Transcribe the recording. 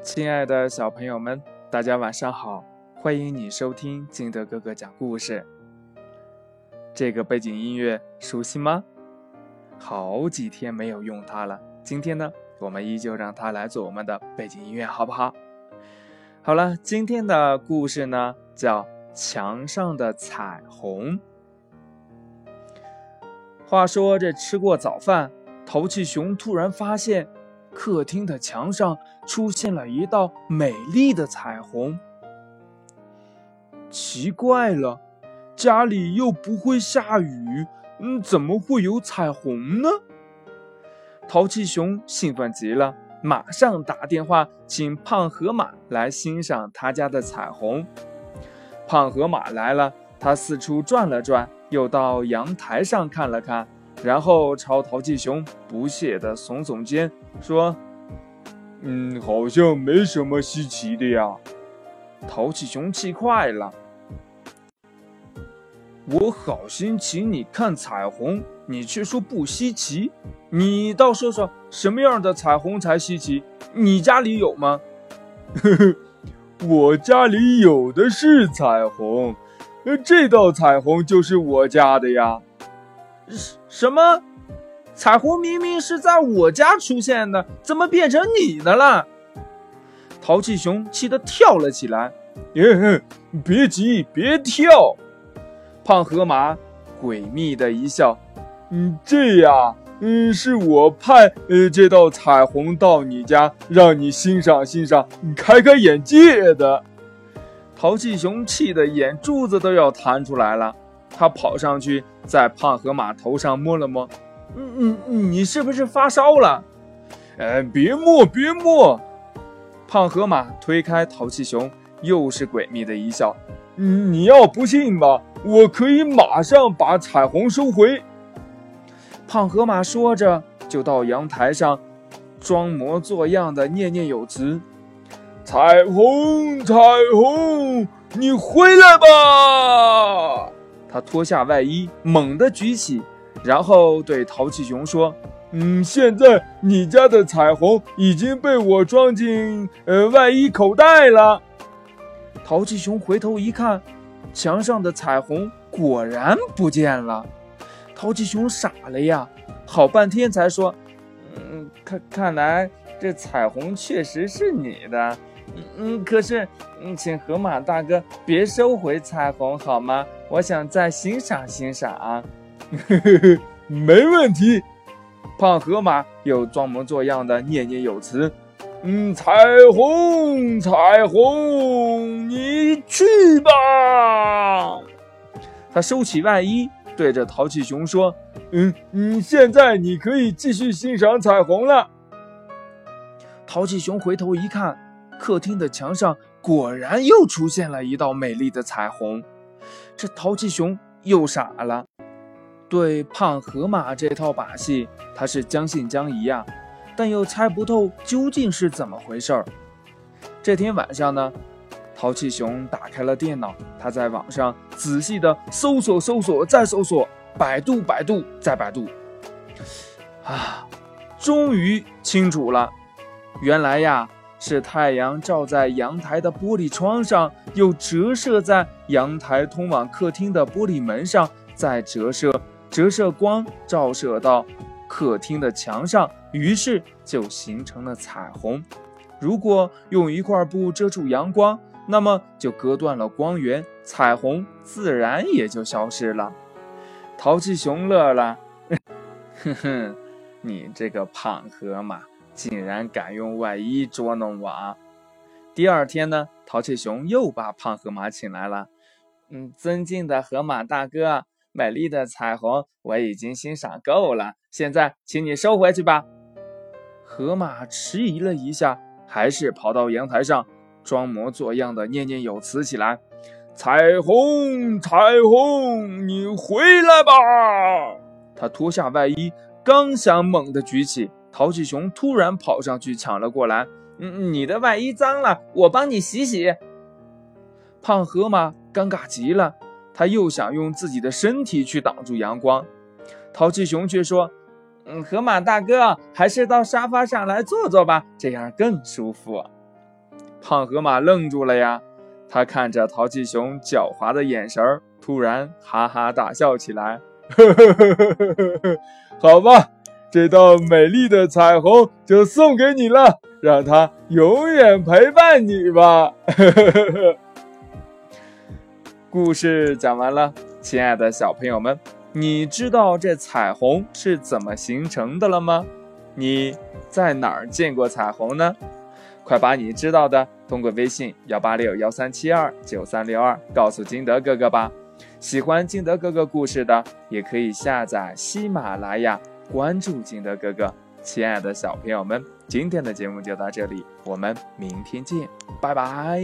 亲爱的小朋友们，大家晚上好！欢迎你收听金德哥哥讲故事。这个背景音乐熟悉吗？好几天没有用它了，今天呢，我们依旧让它来做我们的背景音乐，好不好？好了，今天的故事呢，叫《墙上的彩虹》。话说，这吃过早饭，淘气熊突然发现。客厅的墙上出现了一道美丽的彩虹。奇怪了，家里又不会下雨，嗯，怎么会有彩虹呢？淘气熊兴奋极了，马上打电话请胖河马来欣赏他家的彩虹。胖河马来了，他四处转了转，又到阳台上看了看。然后朝淘气熊不屑地耸耸肩，说：“嗯，好像没什么稀奇的呀。”淘气熊气坏了：“我好心请你看彩虹，你却说不稀奇。你倒说说什么样的彩虹才稀奇？你家里有吗？”“呵呵，我家里有的是彩虹，这道彩虹就是我家的呀。”是什么？彩虹明明是在我家出现的，怎么变成你的了？淘气熊气得跳了起来。耶，别急，别跳。胖河马诡秘的一笑。嗯，这样，嗯，是我派呃这道彩虹到你家，让你欣赏欣赏，开开眼界的。淘气熊气得眼珠子都要弹出来了。他跑上去，在胖河马头上摸了摸，嗯嗯，你是不是发烧了？哎，别摸，别摸！胖河马推开淘气熊，又是诡秘的一笑。嗯，你要不信吧，我可以马上把彩虹收回。胖河马说着，就到阳台上，装模作样的念念有词：“彩虹，彩虹，你回来吧！”他脱下外衣，猛地举起，然后对淘气熊说：“嗯，现在你家的彩虹已经被我装进呃外衣口袋了。”淘气熊回头一看，墙上的彩虹果然不见了。淘气熊傻了呀，好半天才说：“嗯，看看来这彩虹确实是你的。”嗯，可是，嗯，请河马大哥别收回彩虹好吗？我想再欣赏欣赏。呵呵呵，没问题。胖河马又装模作样的念念有词。嗯，彩虹，彩虹，你去吧。他收起外衣，对着淘气熊说：“嗯嗯，现在你可以继续欣赏彩虹了。”淘气熊回头一看。客厅的墙上果然又出现了一道美丽的彩虹，这淘气熊又傻了。对胖河马这套把戏，他是将信将疑呀，但又猜不透究竟是怎么回事儿。这天晚上呢，淘气熊打开了电脑，他在网上仔细的搜索、搜索、再搜索，百度、百度、再百度，啊，终于清楚了，原来呀。是太阳照在阳台的玻璃窗上，又折射在阳台通往客厅的玻璃门上，再折射，折射光照射到客厅的墙上，于是就形成了彩虹。如果用一块布遮住阳光，那么就割断了光源，彩虹自然也就消失了。淘气熊乐了，哼哼，你这个胖河马。竟然敢用外衣捉弄我！第二天呢，淘气熊又把胖河马请来了。嗯，尊敬的河马大哥，美丽的彩虹我已经欣赏够了，现在请你收回去吧。河马迟疑了一下，还是跑到阳台上，装模作样的念念有词起来：“彩虹，彩虹，你回来吧！”他脱下外衣，刚想猛地举起。淘气熊突然跑上去抢了过来，嗯，你的外衣脏了，我帮你洗洗。胖河马尴尬极了，他又想用自己的身体去挡住阳光，淘气熊却说：“嗯，河马大哥，还是到沙发上来坐坐吧，这样更舒服。”胖河马愣住了呀，他看着淘气熊狡猾的眼神，突然哈哈大笑起来。呵呵呵呵呵呵好吧，这道美丽的彩虹就送给你了，让它永远陪伴你吧。故事讲完了，亲爱的小朋友们，你知道这彩虹是怎么形成的了吗？你在哪儿见过彩虹呢？快把你知道的通过微信幺八六幺三七二九三六二告诉金德哥哥吧。喜欢金德哥哥故事的，也可以下载喜马拉雅，关注金德哥哥。亲爱的小朋友们，今天的节目就到这里，我们明天见，拜拜。